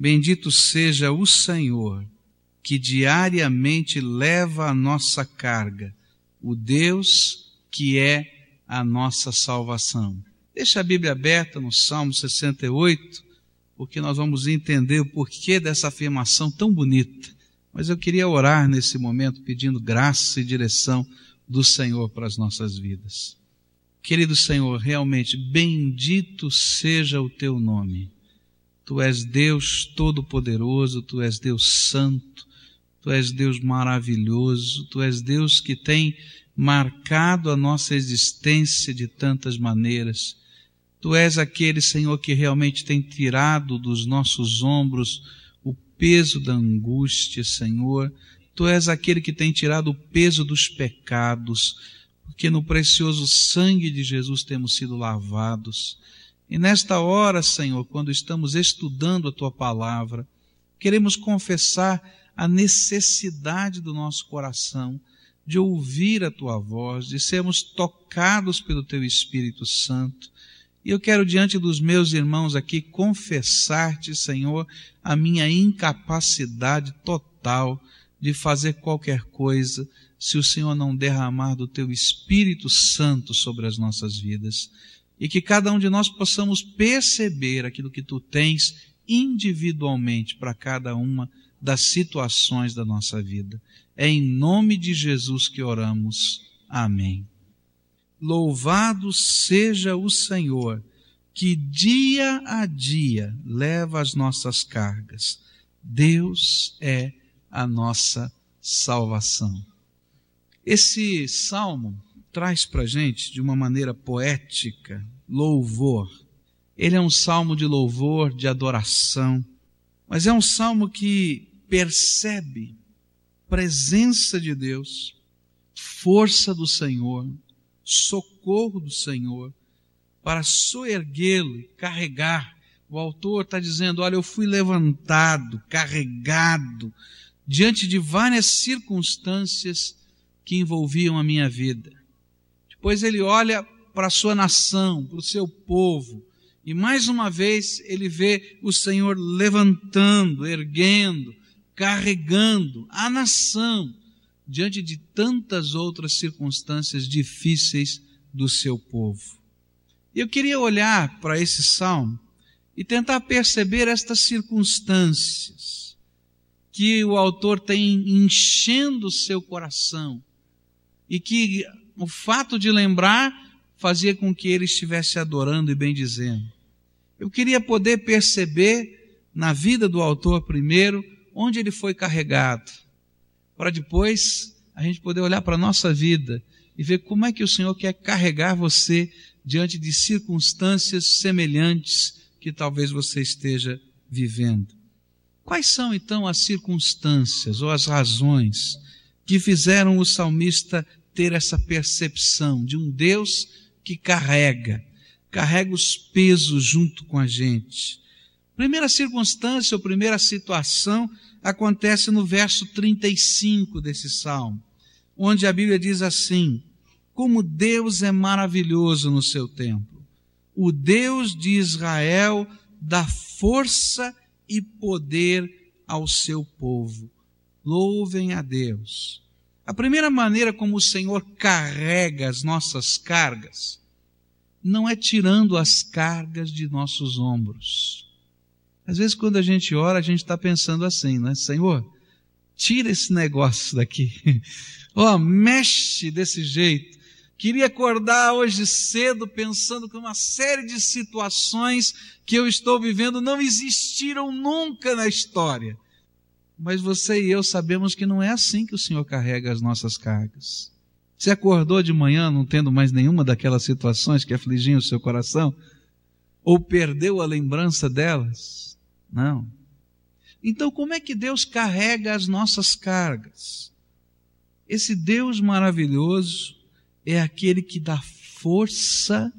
Bendito seja o Senhor, que diariamente leva a nossa carga, o Deus que é a nossa salvação. Deixa a Bíblia aberta no Salmo 68, porque nós vamos entender o porquê dessa afirmação tão bonita. Mas eu queria orar nesse momento pedindo graça e direção do Senhor para as nossas vidas. Querido Senhor, realmente bendito seja o teu nome. Tu és Deus Todo-Poderoso, Tu és Deus Santo, Tu és Deus maravilhoso, Tu és Deus que tem marcado a nossa existência de tantas maneiras. Tu és aquele, Senhor, que realmente tem tirado dos nossos ombros o peso da angústia, Senhor. Tu és aquele que tem tirado o peso dos pecados, porque no precioso sangue de Jesus temos sido lavados. E nesta hora, Senhor, quando estamos estudando a tua palavra, queremos confessar a necessidade do nosso coração de ouvir a tua voz, de sermos tocados pelo teu Espírito Santo. E eu quero, diante dos meus irmãos aqui, confessar-te, Senhor, a minha incapacidade total de fazer qualquer coisa se o Senhor não derramar do teu Espírito Santo sobre as nossas vidas e que cada um de nós possamos perceber aquilo que tu tens individualmente para cada uma das situações da nossa vida. É em nome de Jesus que oramos. Amém. Louvado seja o Senhor, que dia a dia leva as nossas cargas. Deus é a nossa salvação. Esse salmo traz para gente, de uma maneira poética, louvor. Ele é um salmo de louvor, de adoração, mas é um salmo que percebe presença de Deus, força do Senhor, socorro do Senhor, para soerguê-lo e carregar. O autor está dizendo: Olha, eu fui levantado, carregado, diante de várias circunstâncias que envolviam a minha vida pois ele olha para a sua nação, para o seu povo, e mais uma vez ele vê o Senhor levantando, erguendo, carregando a nação diante de tantas outras circunstâncias difíceis do seu povo. Eu queria olhar para esse salmo e tentar perceber estas circunstâncias que o autor tem enchendo o seu coração e que o fato de lembrar fazia com que ele estivesse adorando e bendizendo. Eu queria poder perceber na vida do autor primeiro onde ele foi carregado, para depois a gente poder olhar para a nossa vida e ver como é que o Senhor quer carregar você diante de circunstâncias semelhantes que talvez você esteja vivendo. Quais são então as circunstâncias ou as razões que fizeram o salmista ter essa percepção de um Deus que carrega, carrega os pesos junto com a gente. Primeira circunstância ou primeira situação acontece no verso 35 desse salmo, onde a Bíblia diz assim: Como Deus é maravilhoso no seu templo. O Deus de Israel dá força e poder ao seu povo. Louvem a Deus. A primeira maneira como o Senhor carrega as nossas cargas não é tirando as cargas de nossos ombros. Às vezes, quando a gente ora, a gente está pensando assim, né? Senhor, tira esse negócio daqui. Ó, oh, mexe desse jeito. Queria acordar hoje cedo pensando que uma série de situações que eu estou vivendo não existiram nunca na história mas você e eu sabemos que não é assim que o Senhor carrega as nossas cargas. Você acordou de manhã não tendo mais nenhuma daquelas situações que afligiam o seu coração? Ou perdeu a lembrança delas? Não. Então, como é que Deus carrega as nossas cargas? Esse Deus maravilhoso é aquele que dá força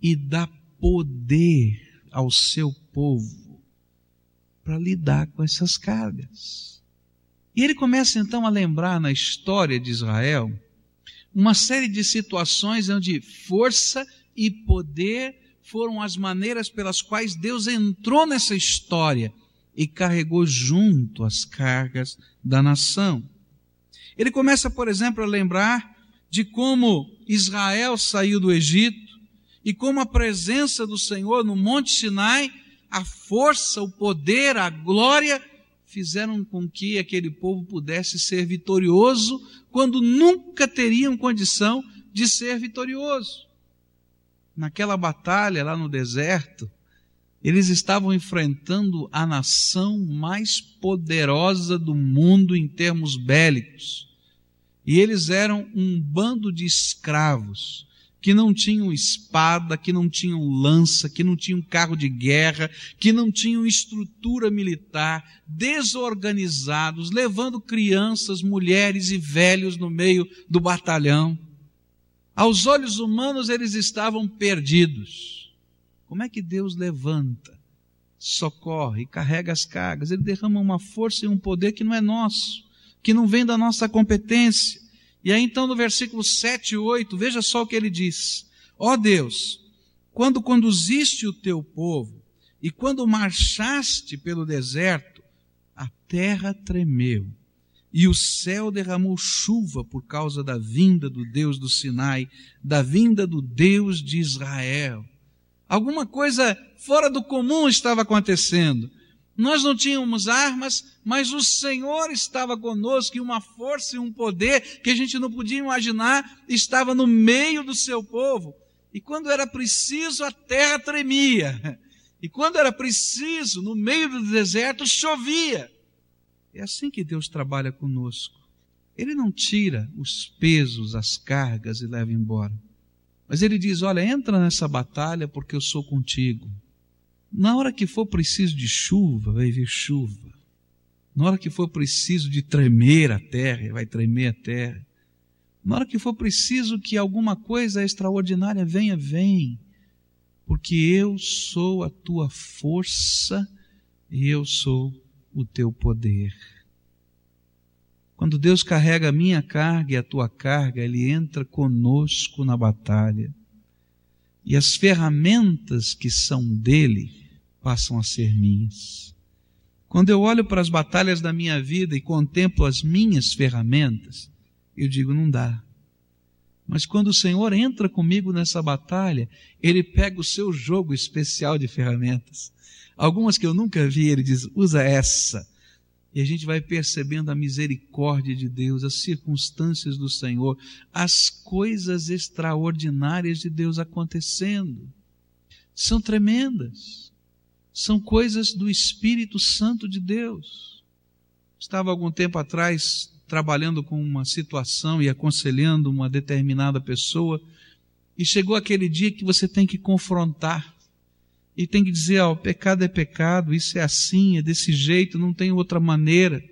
e dá poder ao seu povo para lidar com essas cargas. E ele começa então a lembrar na história de Israel uma série de situações onde força e poder foram as maneiras pelas quais Deus entrou nessa história e carregou junto as cargas da nação. Ele começa, por exemplo, a lembrar de como Israel saiu do Egito e como a presença do Senhor no Monte Sinai, a força, o poder, a glória fizeram com que aquele povo pudesse ser vitorioso quando nunca teriam condição de ser vitorioso. Naquela batalha lá no deserto, eles estavam enfrentando a nação mais poderosa do mundo em termos bélicos. E eles eram um bando de escravos que não tinham espada, que não tinham lança, que não tinham carro de guerra, que não tinham estrutura militar, desorganizados, levando crianças, mulheres e velhos no meio do batalhão. Aos olhos humanos eles estavam perdidos. Como é que Deus levanta, socorre, carrega as cargas? Ele derrama uma força e um poder que não é nosso, que não vem da nossa competência. E aí então no versículo 7 e 8, veja só o que ele diz. Ó oh Deus, quando conduziste o teu povo e quando marchaste pelo deserto, a terra tremeu e o céu derramou chuva por causa da vinda do Deus do Sinai, da vinda do Deus de Israel. Alguma coisa fora do comum estava acontecendo. Nós não tínhamos armas, mas o Senhor estava conosco e uma força e um poder que a gente não podia imaginar estava no meio do seu povo. E quando era preciso, a terra tremia. E quando era preciso, no meio do deserto, chovia. É assim que Deus trabalha conosco. Ele não tira os pesos, as cargas e leva embora. Mas ele diz: Olha, entra nessa batalha porque eu sou contigo. Na hora que for preciso de chuva, vai vir chuva. Na hora que for preciso de tremer a terra, vai tremer a terra. Na hora que for preciso que alguma coisa extraordinária venha, vem. Porque eu sou a tua força e eu sou o teu poder. Quando Deus carrega a minha carga e a tua carga, Ele entra conosco na batalha. E as ferramentas que são dele, passam a ser minhas. Quando eu olho para as batalhas da minha vida e contemplo as minhas ferramentas, eu digo, não dá. Mas quando o Senhor entra comigo nessa batalha, Ele pega o seu jogo especial de ferramentas. Algumas que eu nunca vi, Ele diz, usa essa. E a gente vai percebendo a misericórdia de Deus, as circunstâncias do Senhor, as coisas extraordinárias de Deus acontecendo. São tremendas são coisas do Espírito Santo de Deus. Estava algum tempo atrás trabalhando com uma situação e aconselhando uma determinada pessoa, e chegou aquele dia que você tem que confrontar e tem que dizer: ó, oh, pecado é pecado, isso é assim, é desse jeito, não tem outra maneira.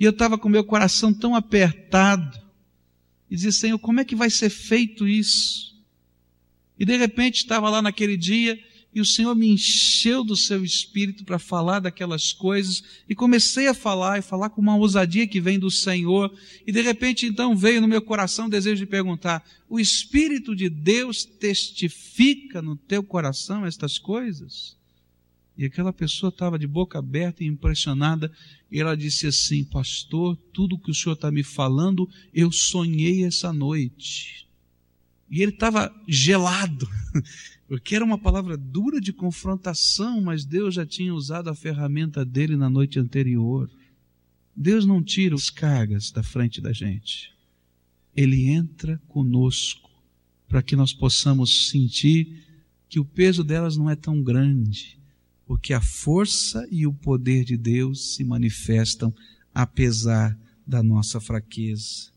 E eu estava com meu coração tão apertado, e dizia: Senhor, como é que vai ser feito isso? E de repente estava lá naquele dia e o Senhor me encheu do seu espírito para falar daquelas coisas e comecei a falar e falar com uma ousadia que vem do Senhor e de repente então veio no meu coração o desejo de perguntar: o espírito de Deus testifica no teu coração estas coisas? E aquela pessoa estava de boca aberta e impressionada e ela disse assim: Pastor, tudo que o senhor está me falando, eu sonhei essa noite. E ele estava gelado. Porque era uma palavra dura de confrontação, mas Deus já tinha usado a ferramenta dele na noite anterior. Deus não tira as cargas da frente da gente. Ele entra conosco para que nós possamos sentir que o peso delas não é tão grande, porque a força e o poder de Deus se manifestam apesar da nossa fraqueza.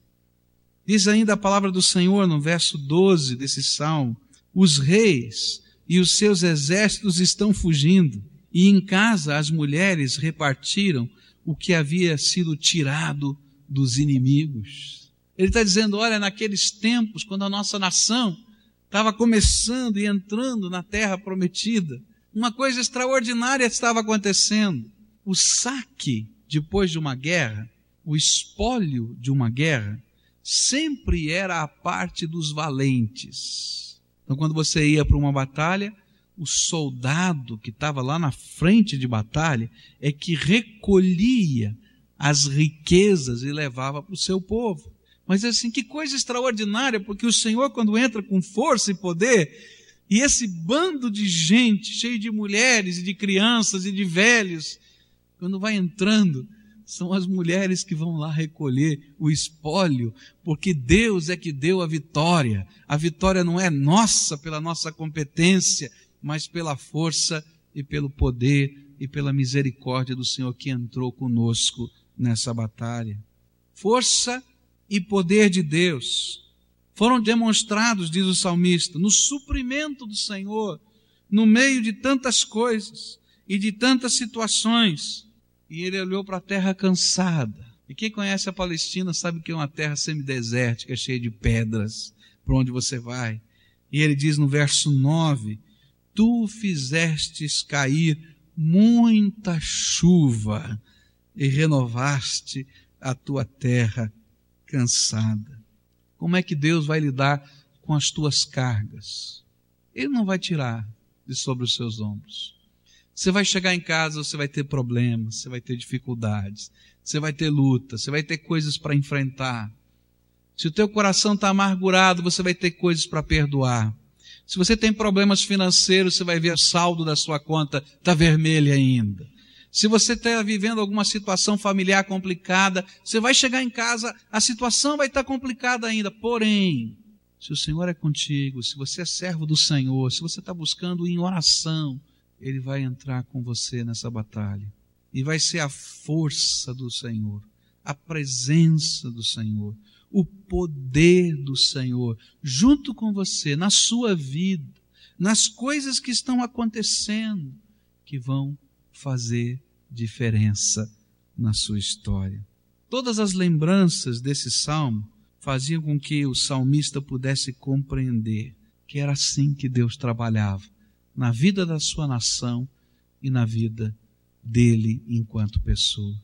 Diz ainda a palavra do Senhor no verso 12 desse salmo: os reis e os seus exércitos estão fugindo, e em casa as mulheres repartiram o que havia sido tirado dos inimigos. Ele está dizendo: olha, naqueles tempos, quando a nossa nação estava começando e entrando na terra prometida, uma coisa extraordinária estava acontecendo. O saque depois de uma guerra, o espólio de uma guerra, sempre era a parte dos valentes. Então, quando você ia para uma batalha, o soldado que estava lá na frente de batalha é que recolhia as riquezas e levava para o seu povo. Mas assim, que coisa extraordinária, porque o Senhor, quando entra com força e poder, e esse bando de gente, cheio de mulheres e de crianças e de velhos, quando vai entrando, são as mulheres que vão lá recolher o espólio, porque Deus é que deu a vitória. A vitória não é nossa pela nossa competência, mas pela força e pelo poder e pela misericórdia do Senhor que entrou conosco nessa batalha. Força e poder de Deus foram demonstrados, diz o salmista, no suprimento do Senhor, no meio de tantas coisas e de tantas situações. E ele olhou para a terra cansada. E quem conhece a Palestina sabe que é uma terra semidesértica, cheia de pedras, para onde você vai. E ele diz no verso 9: tu fizestes cair muita chuva e renovaste a tua terra cansada. Como é que Deus vai lidar com as tuas cargas? Ele não vai tirar de sobre os seus ombros. Você vai chegar em casa, você vai ter problemas, você vai ter dificuldades, você vai ter luta, você vai ter coisas para enfrentar. Se o teu coração está amargurado, você vai ter coisas para perdoar. Se você tem problemas financeiros, você vai ver o saldo da sua conta está vermelho ainda. Se você está vivendo alguma situação familiar complicada, você vai chegar em casa, a situação vai estar tá complicada ainda. Porém, se o Senhor é contigo, se você é servo do Senhor, se você está buscando em oração, Ele vai entrar com você nessa batalha. E vai ser a força do Senhor, a presença do Senhor, o poder do Senhor junto com você, na sua vida, nas coisas que estão acontecendo, que vão fazer diferença na sua história. Todas as lembranças desse salmo faziam com que o salmista pudesse compreender que era assim que Deus trabalhava na vida da sua nação e na vida dele enquanto pessoa.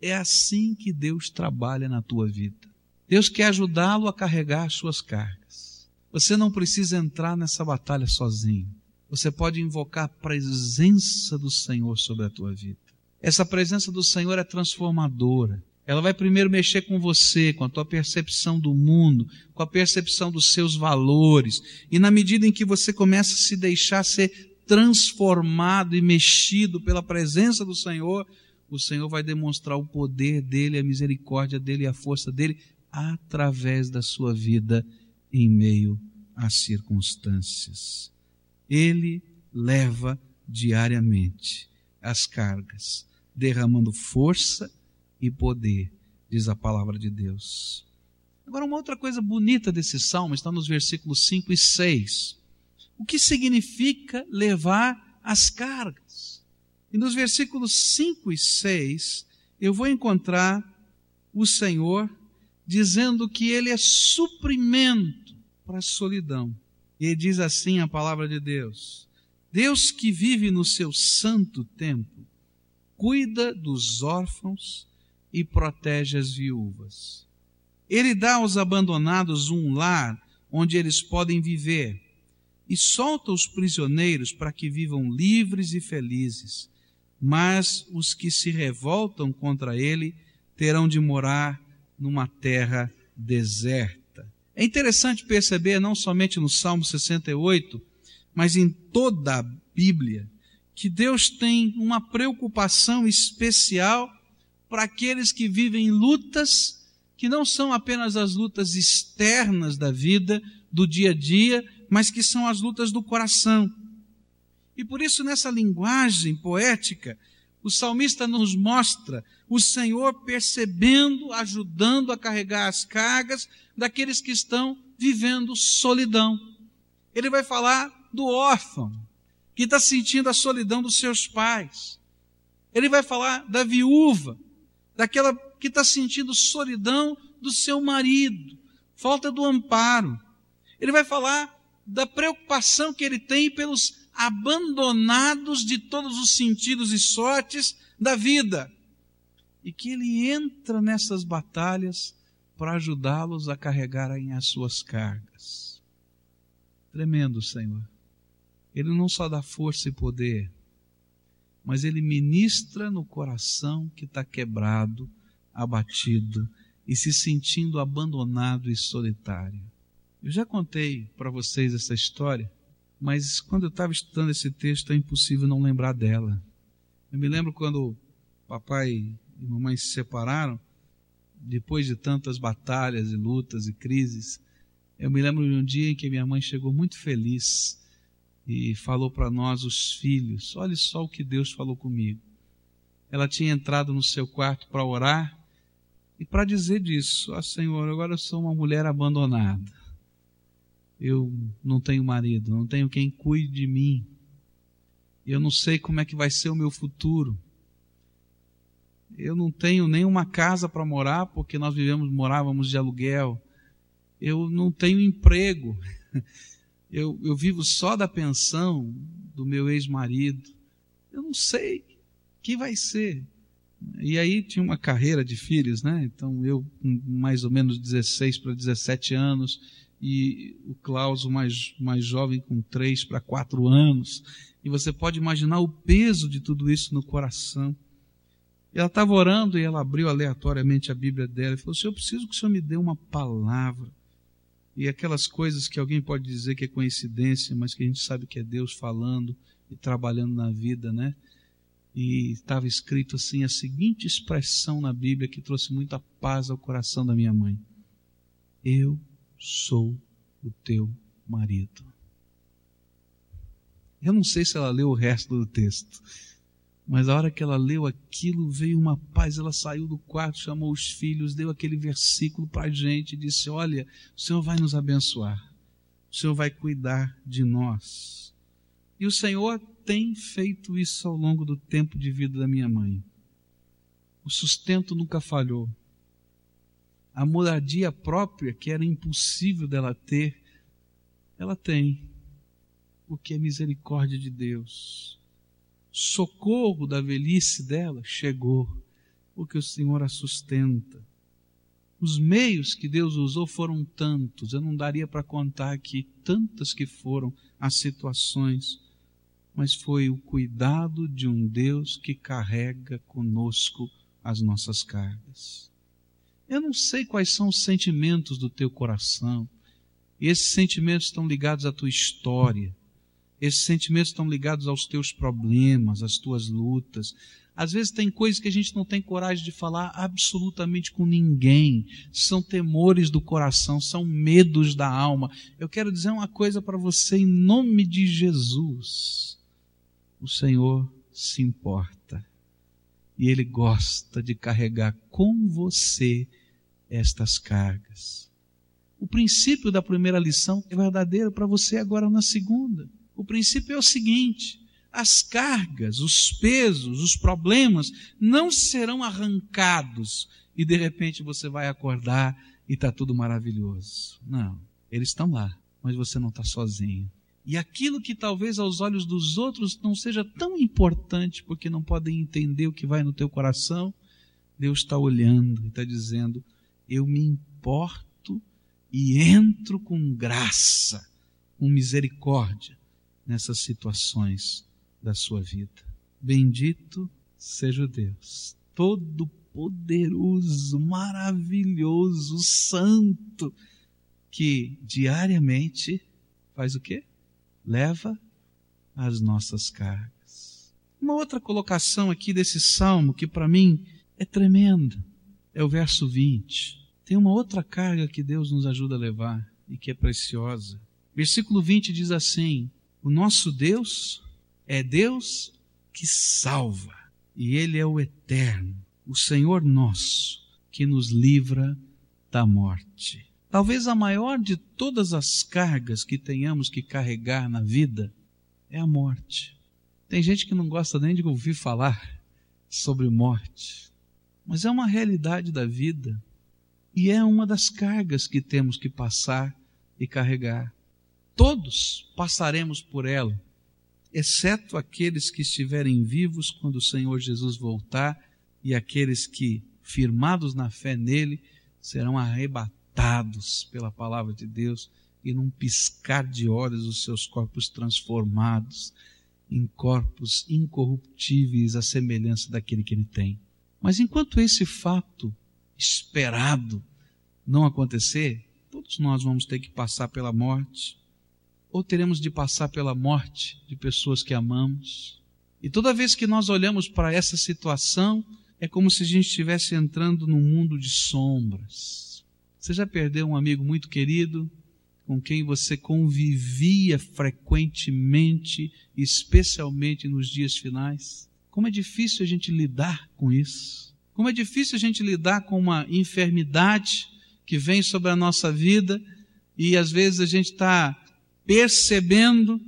É assim que Deus trabalha na tua vida. Deus quer ajudá-lo a carregar as suas cargas. Você não precisa entrar nessa batalha sozinho. Você pode invocar a presença do Senhor sobre a tua vida. Essa presença do Senhor é transformadora. Ela vai primeiro mexer com você, com a tua percepção do mundo, com a percepção dos seus valores. E na medida em que você começa a se deixar ser transformado e mexido pela presença do Senhor, o Senhor vai demonstrar o poder dele, a misericórdia dele a força dele através da sua vida em meio às circunstâncias. Ele leva diariamente as cargas, derramando força e poder, diz a palavra de Deus. Agora, uma outra coisa bonita desse salmo está nos versículos 5 e 6. O que significa levar as cargas? E nos versículos 5 e 6, eu vou encontrar o Senhor dizendo que ele é suprimento para a solidão. E ele diz assim a palavra de Deus: Deus que vive no seu santo templo, cuida dos órfãos e protege as viúvas. Ele dá aos abandonados um lar onde eles podem viver e solta os prisioneiros para que vivam livres e felizes. Mas os que se revoltam contra ele terão de morar numa terra deserta. É interessante perceber, não somente no Salmo 68, mas em toda a Bíblia, que Deus tem uma preocupação especial para aqueles que vivem lutas que não são apenas as lutas externas da vida, do dia a dia, mas que são as lutas do coração. E por isso, nessa linguagem poética, o salmista nos mostra o Senhor percebendo, ajudando a carregar as cargas daqueles que estão vivendo solidão. Ele vai falar do órfão, que está sentindo a solidão dos seus pais. Ele vai falar da viúva, daquela que está sentindo solidão do seu marido, falta do amparo. Ele vai falar da preocupação que ele tem pelos abandonados de todos os sentidos e sortes da vida. E que ele entra nessas batalhas para ajudá-los a carregarem as suas cargas. Tremendo, Senhor. Ele não só dá força e poder, mas ele ministra no coração que está quebrado, abatido e se sentindo abandonado e solitário. Eu já contei para vocês essa história, mas quando eu estava estudando esse texto é impossível não lembrar dela. Eu me lembro quando papai e mamãe se separaram, depois de tantas batalhas e lutas e crises, eu me lembro de um dia em que minha mãe chegou muito feliz e falou para nós, os filhos: Olha só o que Deus falou comigo. Ela tinha entrado no seu quarto para orar e para dizer disso: Ó oh, Senhor, agora eu sou uma mulher abandonada. Eu não tenho marido, não tenho quem cuide de mim. Eu não sei como é que vai ser o meu futuro. Eu não tenho nenhuma casa para morar porque nós vivemos, morávamos de aluguel. Eu não tenho emprego. Eu, eu vivo só da pensão do meu ex-marido. Eu não sei o que vai ser. E aí tinha uma carreira de filhos, né? Então eu, com mais ou menos 16 para 17 anos, e o Klaus, mais, mais jovem, com 3 para 4 anos. E você pode imaginar o peso de tudo isso no coração. Ela estava orando e ela abriu aleatoriamente a Bíblia dela e falou: Senhor, eu preciso que o Senhor me dê uma palavra e aquelas coisas que alguém pode dizer que é coincidência, mas que a gente sabe que é Deus falando e trabalhando na vida, né? E estava escrito assim a seguinte expressão na Bíblia que trouxe muita paz ao coração da minha mãe: Eu sou o teu marido. Eu não sei se ela leu o resto do texto, mas a hora que ela leu aquilo, veio uma paz. Ela saiu do quarto, chamou os filhos, deu aquele versículo para a gente e disse: Olha, o Senhor vai nos abençoar, o Senhor vai cuidar de nós. E o Senhor tem feito isso ao longo do tempo de vida da minha mãe. O sustento nunca falhou. A moradia própria, que era impossível dela ter, ela tem, porque é misericórdia de Deus socorro da velhice dela chegou, porque o Senhor a sustenta. Os meios que Deus usou foram tantos, eu não daria para contar aqui tantas que foram as situações, mas foi o cuidado de um Deus que carrega conosco as nossas cargas. Eu não sei quais são os sentimentos do teu coração, e esses sentimentos estão ligados à tua história esses sentimentos estão ligados aos teus problemas, às tuas lutas. Às vezes tem coisas que a gente não tem coragem de falar absolutamente com ninguém. São temores do coração, são medos da alma. Eu quero dizer uma coisa para você em nome de Jesus. O Senhor se importa. E Ele gosta de carregar com você estas cargas. O princípio da primeira lição é verdadeiro para você agora na segunda. O princípio é o seguinte: as cargas, os pesos, os problemas não serão arrancados e de repente você vai acordar e está tudo maravilhoso. Não, eles estão lá, mas você não está sozinho. E aquilo que talvez aos olhos dos outros não seja tão importante porque não podem entender o que vai no teu coração, Deus está olhando e está dizendo: Eu me importo e entro com graça, com misericórdia nessas situações da sua vida. Bendito seja o Deus, todo-poderoso, maravilhoso, santo, que diariamente faz o quê? Leva as nossas cargas. Uma outra colocação aqui desse salmo que para mim é tremenda é o verso 20. Tem uma outra carga que Deus nos ajuda a levar e que é preciosa. Versículo 20 diz assim: o nosso Deus é Deus que salva, e Ele é o eterno, o Senhor nosso, que nos livra da morte. Talvez a maior de todas as cargas que tenhamos que carregar na vida é a morte. Tem gente que não gosta nem de ouvir falar sobre morte, mas é uma realidade da vida e é uma das cargas que temos que passar e carregar. Todos passaremos por ela, exceto aqueles que estiverem vivos quando o Senhor Jesus voltar e aqueles que, firmados na fé nele, serão arrebatados pela palavra de Deus e num piscar de olhos os seus corpos transformados em corpos incorruptíveis à semelhança daquele que ele tem. Mas enquanto esse fato esperado não acontecer, todos nós vamos ter que passar pela morte, ou teremos de passar pela morte de pessoas que amamos. E toda vez que nós olhamos para essa situação, é como se a gente estivesse entrando num mundo de sombras. Você já perdeu um amigo muito querido, com quem você convivia frequentemente, especialmente nos dias finais? Como é difícil a gente lidar com isso. Como é difícil a gente lidar com uma enfermidade que vem sobre a nossa vida e às vezes a gente está percebendo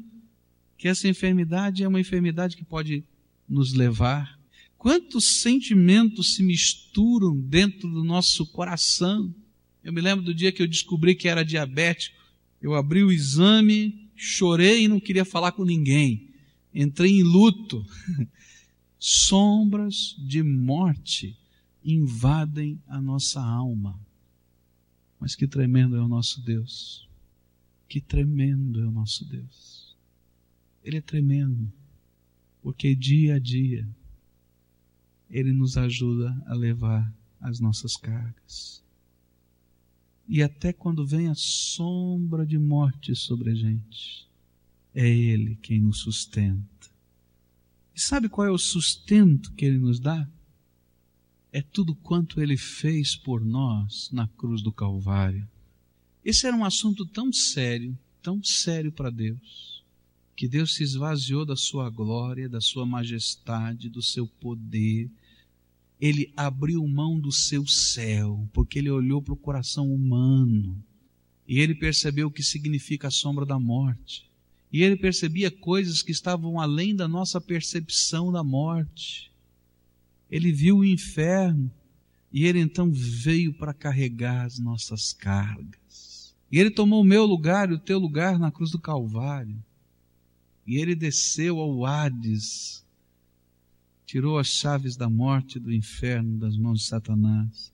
que essa enfermidade é uma enfermidade que pode nos levar. Quantos sentimentos se misturam dentro do nosso coração? Eu me lembro do dia que eu descobri que era diabético. Eu abri o exame, chorei e não queria falar com ninguém. Entrei em luto. Sombras de morte invadem a nossa alma. Mas que tremendo é o nosso Deus. Que tremendo é o nosso Deus. Ele é tremendo, porque dia a dia Ele nos ajuda a levar as nossas cargas. E até quando vem a sombra de morte sobre a gente, é Ele quem nos sustenta. E sabe qual é o sustento que Ele nos dá? É tudo quanto Ele fez por nós na cruz do Calvário. Esse era um assunto tão sério, tão sério para Deus, que Deus se esvaziou da sua glória, da sua majestade, do seu poder, ele abriu mão do seu céu, porque ele olhou para o coração humano e ele percebeu o que significa a sombra da morte. E ele percebia coisas que estavam além da nossa percepção da morte. Ele viu o inferno e ele então veio para carregar as nossas cargas. E ele tomou o meu lugar e o teu lugar na cruz do Calvário. E ele desceu ao Hades tirou as chaves da morte do inferno das mãos de Satanás.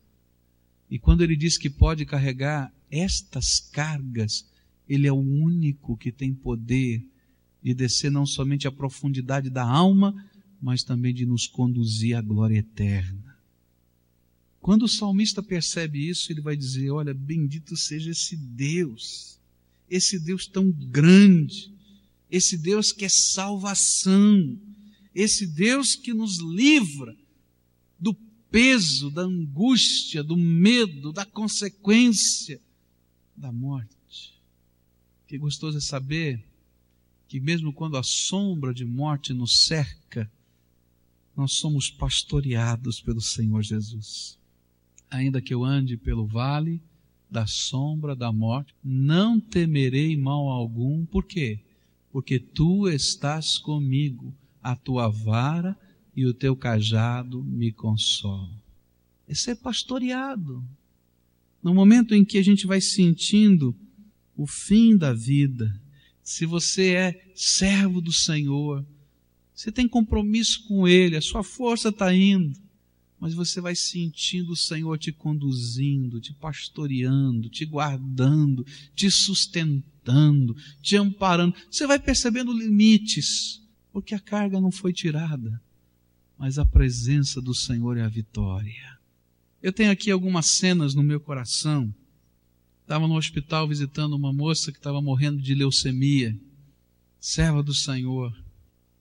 E quando ele diz que pode carregar estas cargas, ele é o único que tem poder de descer não somente à profundidade da alma, mas também de nos conduzir à glória eterna. Quando o salmista percebe isso, ele vai dizer: Olha, bendito seja esse Deus, esse Deus tão grande, esse Deus que é salvação, esse Deus que nos livra do peso, da angústia, do medo, da consequência da morte. Que gostoso é saber que, mesmo quando a sombra de morte nos cerca, nós somos pastoreados pelo Senhor Jesus. Ainda que eu ande pelo vale da sombra da morte, não temerei mal algum, por quê? Porque tu estás comigo a tua vara e o teu cajado me consolam. É ser pastoreado. No momento em que a gente vai sentindo o fim da vida, se você é servo do Senhor, você tem compromisso com Ele, a sua força está indo, mas você vai sentindo o Senhor te conduzindo, te pastoreando, te guardando, te sustentando, te amparando. Você vai percebendo limites porque a carga não foi tirada, mas a presença do Senhor é a vitória. Eu tenho aqui algumas cenas no meu coração. Estava no hospital visitando uma moça que estava morrendo de leucemia, serva do Senhor,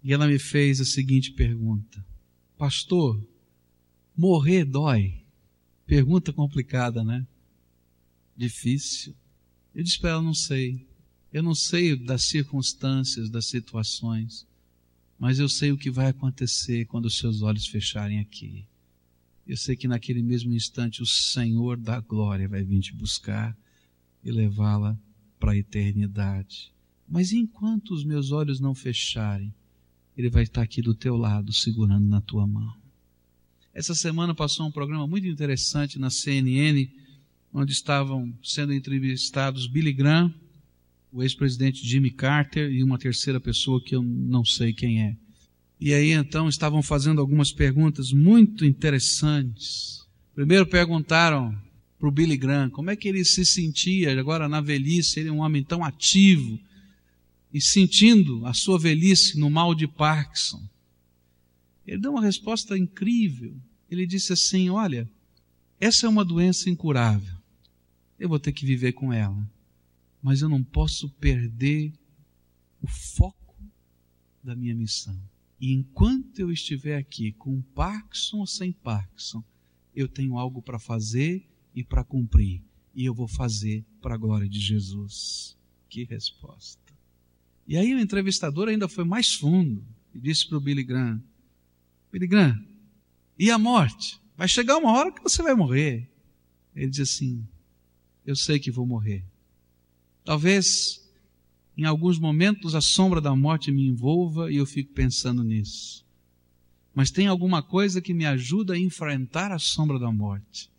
e ela me fez a seguinte pergunta: Pastor, morrer dói? Pergunta complicada, né? Difícil. Eu disse para ela: não sei. Eu não sei das circunstâncias, das situações mas eu sei o que vai acontecer quando os seus olhos fecharem aqui. Eu sei que naquele mesmo instante o Senhor da glória vai vir te buscar e levá-la para a eternidade. Mas enquanto os meus olhos não fecharem, Ele vai estar aqui do teu lado, segurando na tua mão. Essa semana passou um programa muito interessante na CNN, onde estavam sendo entrevistados Billy Graham, o ex-presidente Jimmy Carter e uma terceira pessoa que eu não sei quem é. E aí então estavam fazendo algumas perguntas muito interessantes. Primeiro perguntaram para o Billy Graham, como é que ele se sentia agora na velhice, ele é um homem tão ativo, e sentindo a sua velhice no mal de Parkinson. Ele deu uma resposta incrível. Ele disse assim: Olha, essa é uma doença incurável. Eu vou ter que viver com ela. Mas eu não posso perder o foco da minha missão. E enquanto eu estiver aqui, com Parkinson ou sem Parkinson, eu tenho algo para fazer e para cumprir. E eu vou fazer para a glória de Jesus. Que resposta. E aí o entrevistador ainda foi mais fundo e disse para o Billy Graham: Graham, e a morte? Vai chegar uma hora que você vai morrer. Ele diz assim: Eu sei que vou morrer. Talvez em alguns momentos a sombra da morte me envolva e eu fico pensando nisso. Mas tem alguma coisa que me ajuda a enfrentar a sombra da morte.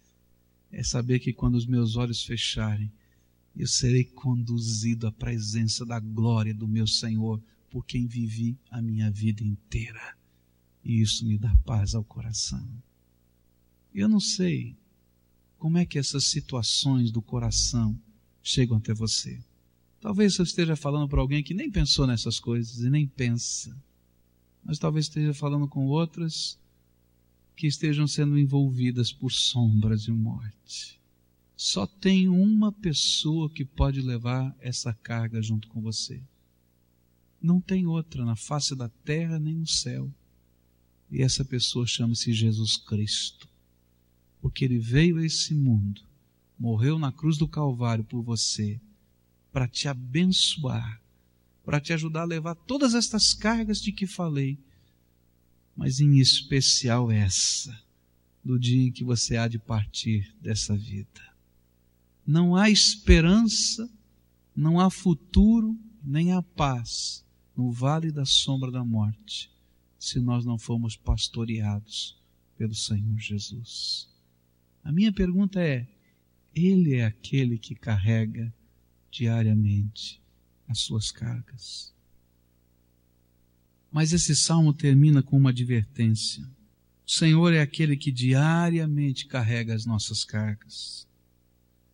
É saber que quando os meus olhos fecharem, eu serei conduzido à presença da glória do meu Senhor, por quem vivi a minha vida inteira. E isso me dá paz ao coração. Eu não sei como é que essas situações do coração chegam até você. Talvez você esteja falando para alguém que nem pensou nessas coisas e nem pensa. Mas talvez esteja falando com outras que estejam sendo envolvidas por sombras de morte. Só tem uma pessoa que pode levar essa carga junto com você. Não tem outra na face da terra nem no céu. E essa pessoa chama-se Jesus Cristo. Porque ele veio a esse mundo, morreu na cruz do Calvário por você, para te abençoar, para te ajudar a levar todas estas cargas de que falei, mas em especial essa, do dia em que você há de partir dessa vida. Não há esperança, não há futuro, nem há paz no vale da sombra da morte, se nós não formos pastoreados pelo Senhor Jesus. A minha pergunta é: Ele é aquele que carrega diariamente as suas cargas? Mas esse salmo termina com uma advertência. O Senhor é aquele que diariamente carrega as nossas cargas.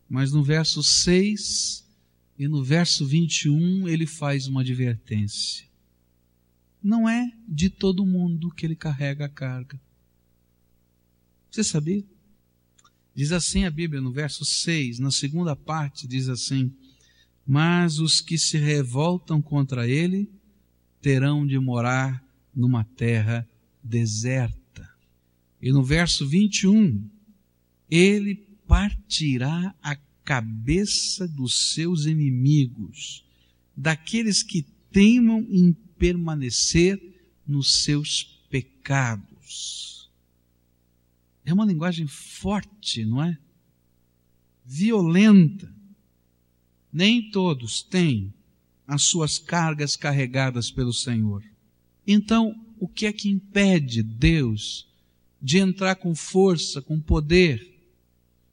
Mas no verso 6 e no verso 21 ele faz uma advertência. Não é de todo mundo que ele carrega a carga. Você sabia? Diz assim a Bíblia no verso 6, na segunda parte, diz assim: Mas os que se revoltam contra ele terão de morar numa terra deserta. E no verso 21, ele partirá a cabeça dos seus inimigos, daqueles que teimam em permanecer nos seus pecados. É uma linguagem forte, não é? Violenta. Nem todos têm as suas cargas carregadas pelo Senhor. Então, o que é que impede Deus de entrar com força, com poder,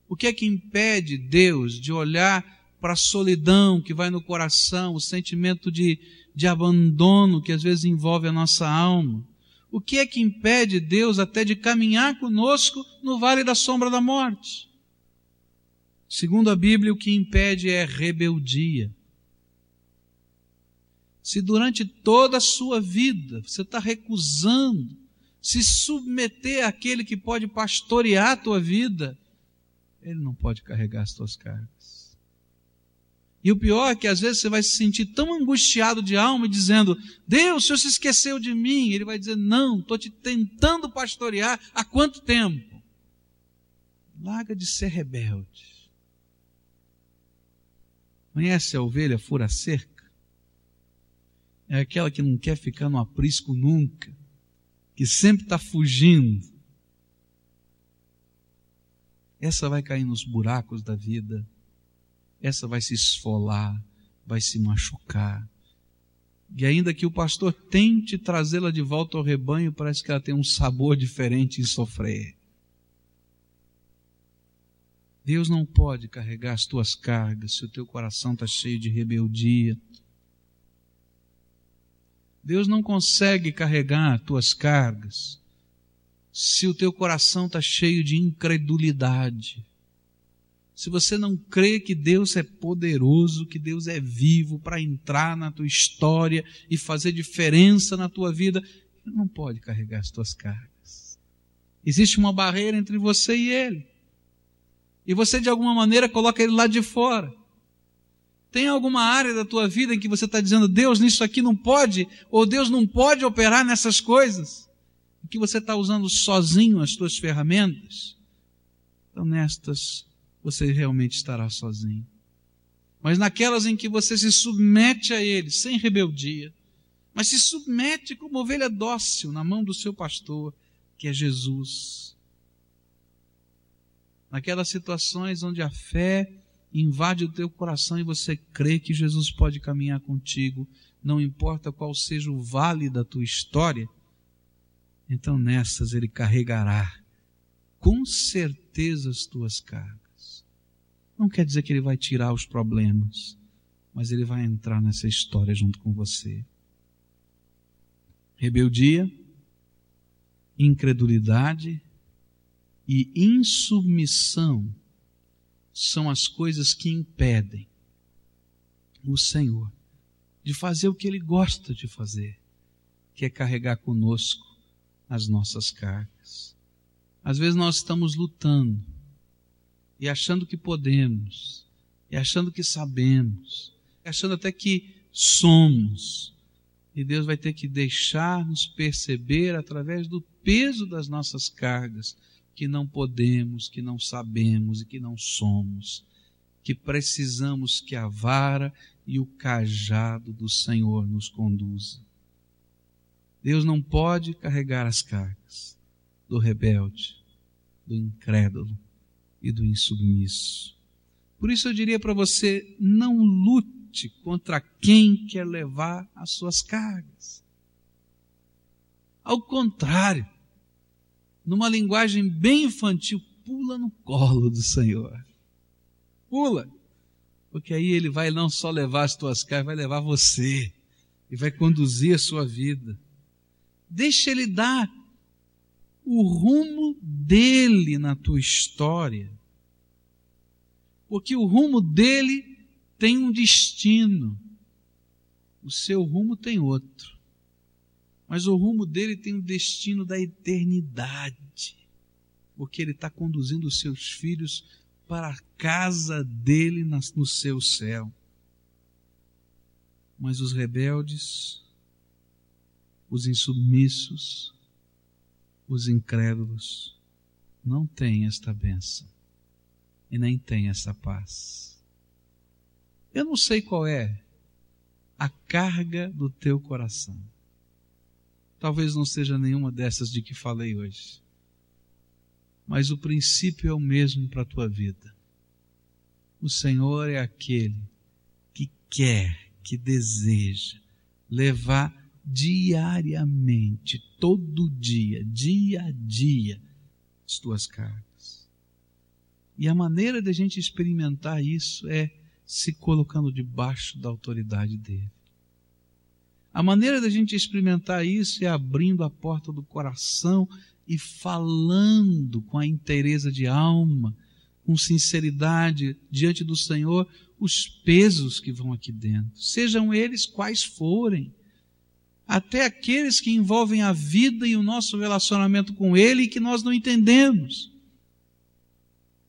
o que é que impede Deus de olhar para a solidão que vai no coração, o sentimento de, de abandono que às vezes envolve a nossa alma? O que é que impede Deus até de caminhar conosco no vale da sombra da morte? Segundo a Bíblia, o que impede é rebeldia. Se durante toda a sua vida você está recusando se submeter àquele que pode pastorear a tua vida, ele não pode carregar as tuas cargas. E o pior é que às vezes você vai se sentir tão angustiado de alma, dizendo: Deus, o Senhor se esqueceu de mim. Ele vai dizer: Não, estou te tentando pastorear há quanto tempo? Larga de ser rebelde. Conhece a ovelha fura cerca? É aquela que não quer ficar no aprisco nunca, que sempre está fugindo essa vai cair nos buracos da vida, essa vai se esfolar, vai se machucar. E ainda que o pastor tente trazê-la de volta ao rebanho, parece que ela tem um sabor diferente em sofrer. Deus não pode carregar as tuas cargas se o teu coração está cheio de rebeldia. Deus não consegue carregar as tuas cargas se o teu coração está cheio de incredulidade, se você não crê que Deus é poderoso, que Deus é vivo para entrar na tua história e fazer diferença na tua vida, não pode carregar as tuas cargas. Existe uma barreira entre você e Ele. E você, de alguma maneira, coloca Ele lá de fora. Tem alguma área da tua vida em que você está dizendo, Deus, nisso aqui não pode, ou Deus não pode operar nessas coisas, que você está usando sozinho as tuas ferramentas? Então, nestas você realmente estará sozinho. Mas naquelas em que você se submete a Ele, sem rebeldia, mas se submete como ovelha dócil na mão do seu pastor, que é Jesus. Naquelas situações onde a fé invade o teu coração e você crê que Jesus pode caminhar contigo, não importa qual seja o vale da tua história, então nessas ele carregará com certeza as tuas cargas. Não quer dizer que ele vai tirar os problemas, mas ele vai entrar nessa história junto com você. Rebeldia, incredulidade e insubmissão são as coisas que impedem o Senhor de fazer o que ele gosta de fazer, que é carregar conosco as nossas cargas. Às vezes nós estamos lutando e achando que podemos, e achando que sabemos, achando até que somos. E Deus vai ter que deixar-nos perceber através do peso das nossas cargas que não podemos, que não sabemos e que não somos, que precisamos que a vara e o cajado do Senhor nos conduza. Deus não pode carregar as cargas do rebelde, do incrédulo, e do insubmisso. Por isso eu diria para você: não lute contra quem quer levar as suas cargas. Ao contrário, numa linguagem bem infantil, pula no colo do Senhor. Pula. Porque aí ele vai não só levar as tuas cargas, vai levar você e vai conduzir a sua vida. Deixa ele dar o rumo dele na tua história. Porque o rumo dele tem um destino. O seu rumo tem outro. Mas o rumo dele tem o um destino da eternidade. Porque ele está conduzindo os seus filhos para a casa dele no seu céu. Mas os rebeldes, os insubmissos, os incrédulos não têm esta bênção e nem têm essa paz. Eu não sei qual é a carga do teu coração. Talvez não seja nenhuma dessas de que falei hoje. Mas o princípio é o mesmo para a tua vida. O Senhor é aquele que quer, que deseja levar diariamente, todo dia, dia a dia, as tuas cargas. E a maneira de a gente experimentar isso é se colocando debaixo da autoridade dele. A maneira da gente experimentar isso é abrindo a porta do coração e falando com a inteireza de alma, com sinceridade diante do Senhor, os pesos que vão aqui dentro, sejam eles quais forem até aqueles que envolvem a vida e o nosso relacionamento com Ele e que nós não entendemos.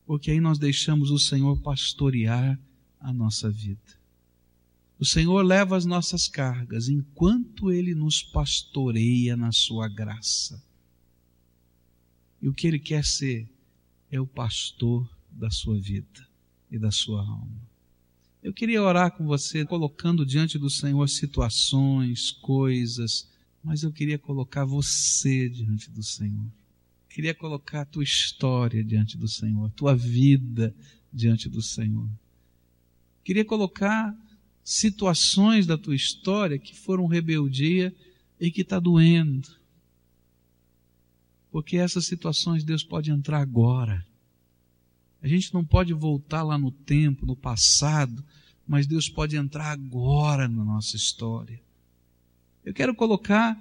Porque aí nós deixamos o Senhor pastorear a nossa vida. O Senhor leva as nossas cargas enquanto Ele nos pastoreia na Sua graça. E o que Ele quer ser é o pastor da sua vida e da sua alma. Eu queria orar com você, colocando diante do Senhor situações, coisas, mas eu queria colocar você diante do Senhor. Queria colocar a tua história diante do Senhor, a tua vida diante do Senhor. Queria colocar situações da tua história que foram rebeldia e que está doendo. Porque essas situações Deus pode entrar agora a gente não pode voltar lá no tempo, no passado, mas Deus pode entrar agora na nossa história. Eu quero colocar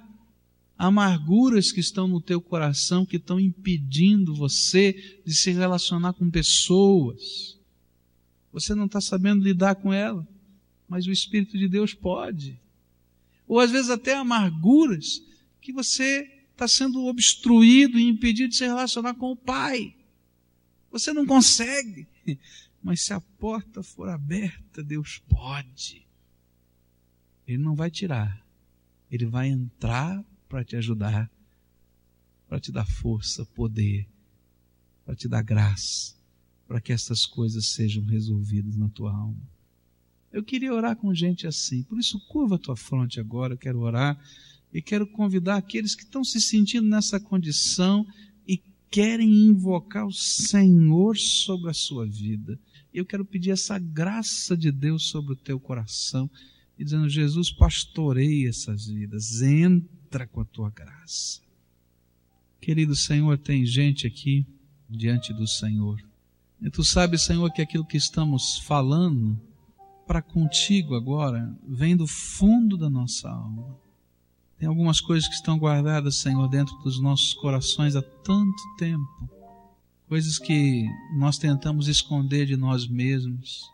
amarguras que estão no teu coração, que estão impedindo você de se relacionar com pessoas. Você não está sabendo lidar com ela, mas o Espírito de Deus pode. Ou às vezes até amarguras que você está sendo obstruído e impedido de se relacionar com o Pai. Você não consegue. Mas se a porta for aberta, Deus pode. Ele não vai tirar. Ele vai entrar para te ajudar, para te dar força, poder, para te dar graça, para que essas coisas sejam resolvidas na tua alma. Eu queria orar com gente assim, por isso curva a tua fronte agora, eu quero orar e quero convidar aqueles que estão se sentindo nessa condição querem invocar o Senhor sobre a sua vida. Eu quero pedir essa graça de Deus sobre o teu coração e dizendo: Jesus, pastoreia essas vidas, entra com a tua graça. Querido Senhor, tem gente aqui diante do Senhor. E tu sabes, Senhor, que aquilo que estamos falando para contigo agora vem do fundo da nossa alma. Tem algumas coisas que estão guardadas, Senhor, dentro dos nossos corações há tanto tempo. Coisas que nós tentamos esconder de nós mesmos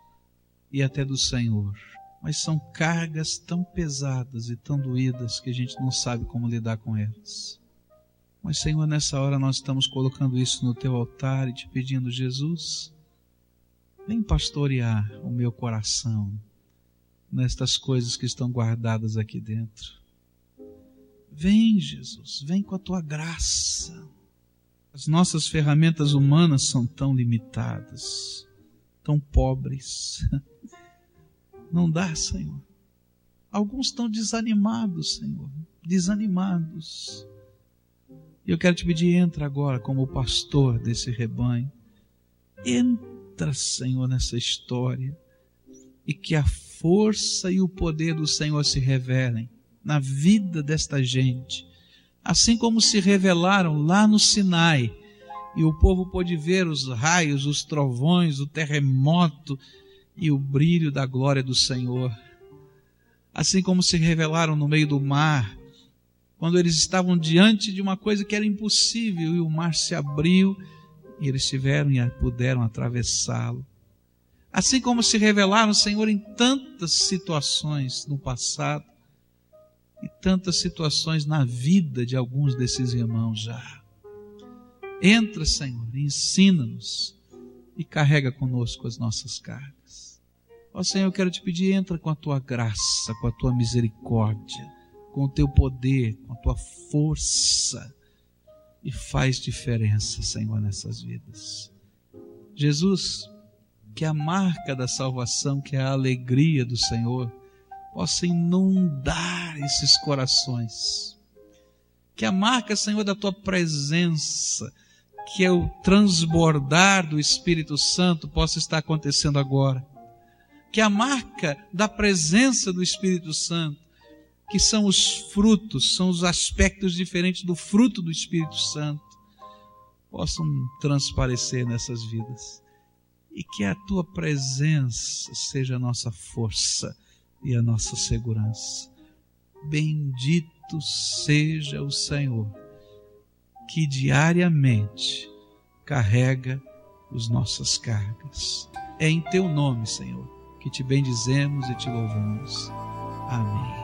e até do Senhor. Mas são cargas tão pesadas e tão doídas que a gente não sabe como lidar com elas. Mas, Senhor, nessa hora nós estamos colocando isso no teu altar e te pedindo, Jesus, vem pastorear o meu coração nestas coisas que estão guardadas aqui dentro. Vem, Jesus, vem com a tua graça. As nossas ferramentas humanas são tão limitadas, tão pobres. Não dá, Senhor. Alguns estão desanimados, Senhor, desanimados e eu quero te pedir, entra agora como pastor desse rebanho. Entra, Senhor, nessa história. E que a força e o poder do Senhor se revelem na vida desta gente. Assim como se revelaram lá no Sinai. E o povo pôde ver os raios, os trovões, o terremoto e o brilho da glória do Senhor. Assim como se revelaram no meio do mar quando eles estavam diante de uma coisa que era impossível e o mar se abriu e eles tiveram e puderam atravessá-lo. Assim como se revelaram, Senhor, em tantas situações no passado e tantas situações na vida de alguns desses irmãos já. Entra, Senhor, ensina-nos e carrega conosco as nossas cargas. Ó Senhor, eu quero te pedir, entra com a tua graça, com a tua misericórdia com o teu poder, com a tua força e faz diferença, Senhor, nessas vidas. Jesus, que a marca da salvação, que é a alegria do Senhor, possa inundar esses corações. Que a marca, Senhor, da tua presença, que é o transbordar do Espírito Santo, possa estar acontecendo agora. Que a marca da presença do Espírito Santo que são os frutos, são os aspectos diferentes do fruto do Espírito Santo, possam transparecer nessas vidas. E que a tua presença seja a nossa força e a nossa segurança. Bendito seja o Senhor, que diariamente carrega as nossas cargas. É em teu nome, Senhor, que te bendizemos e te louvamos. Amém.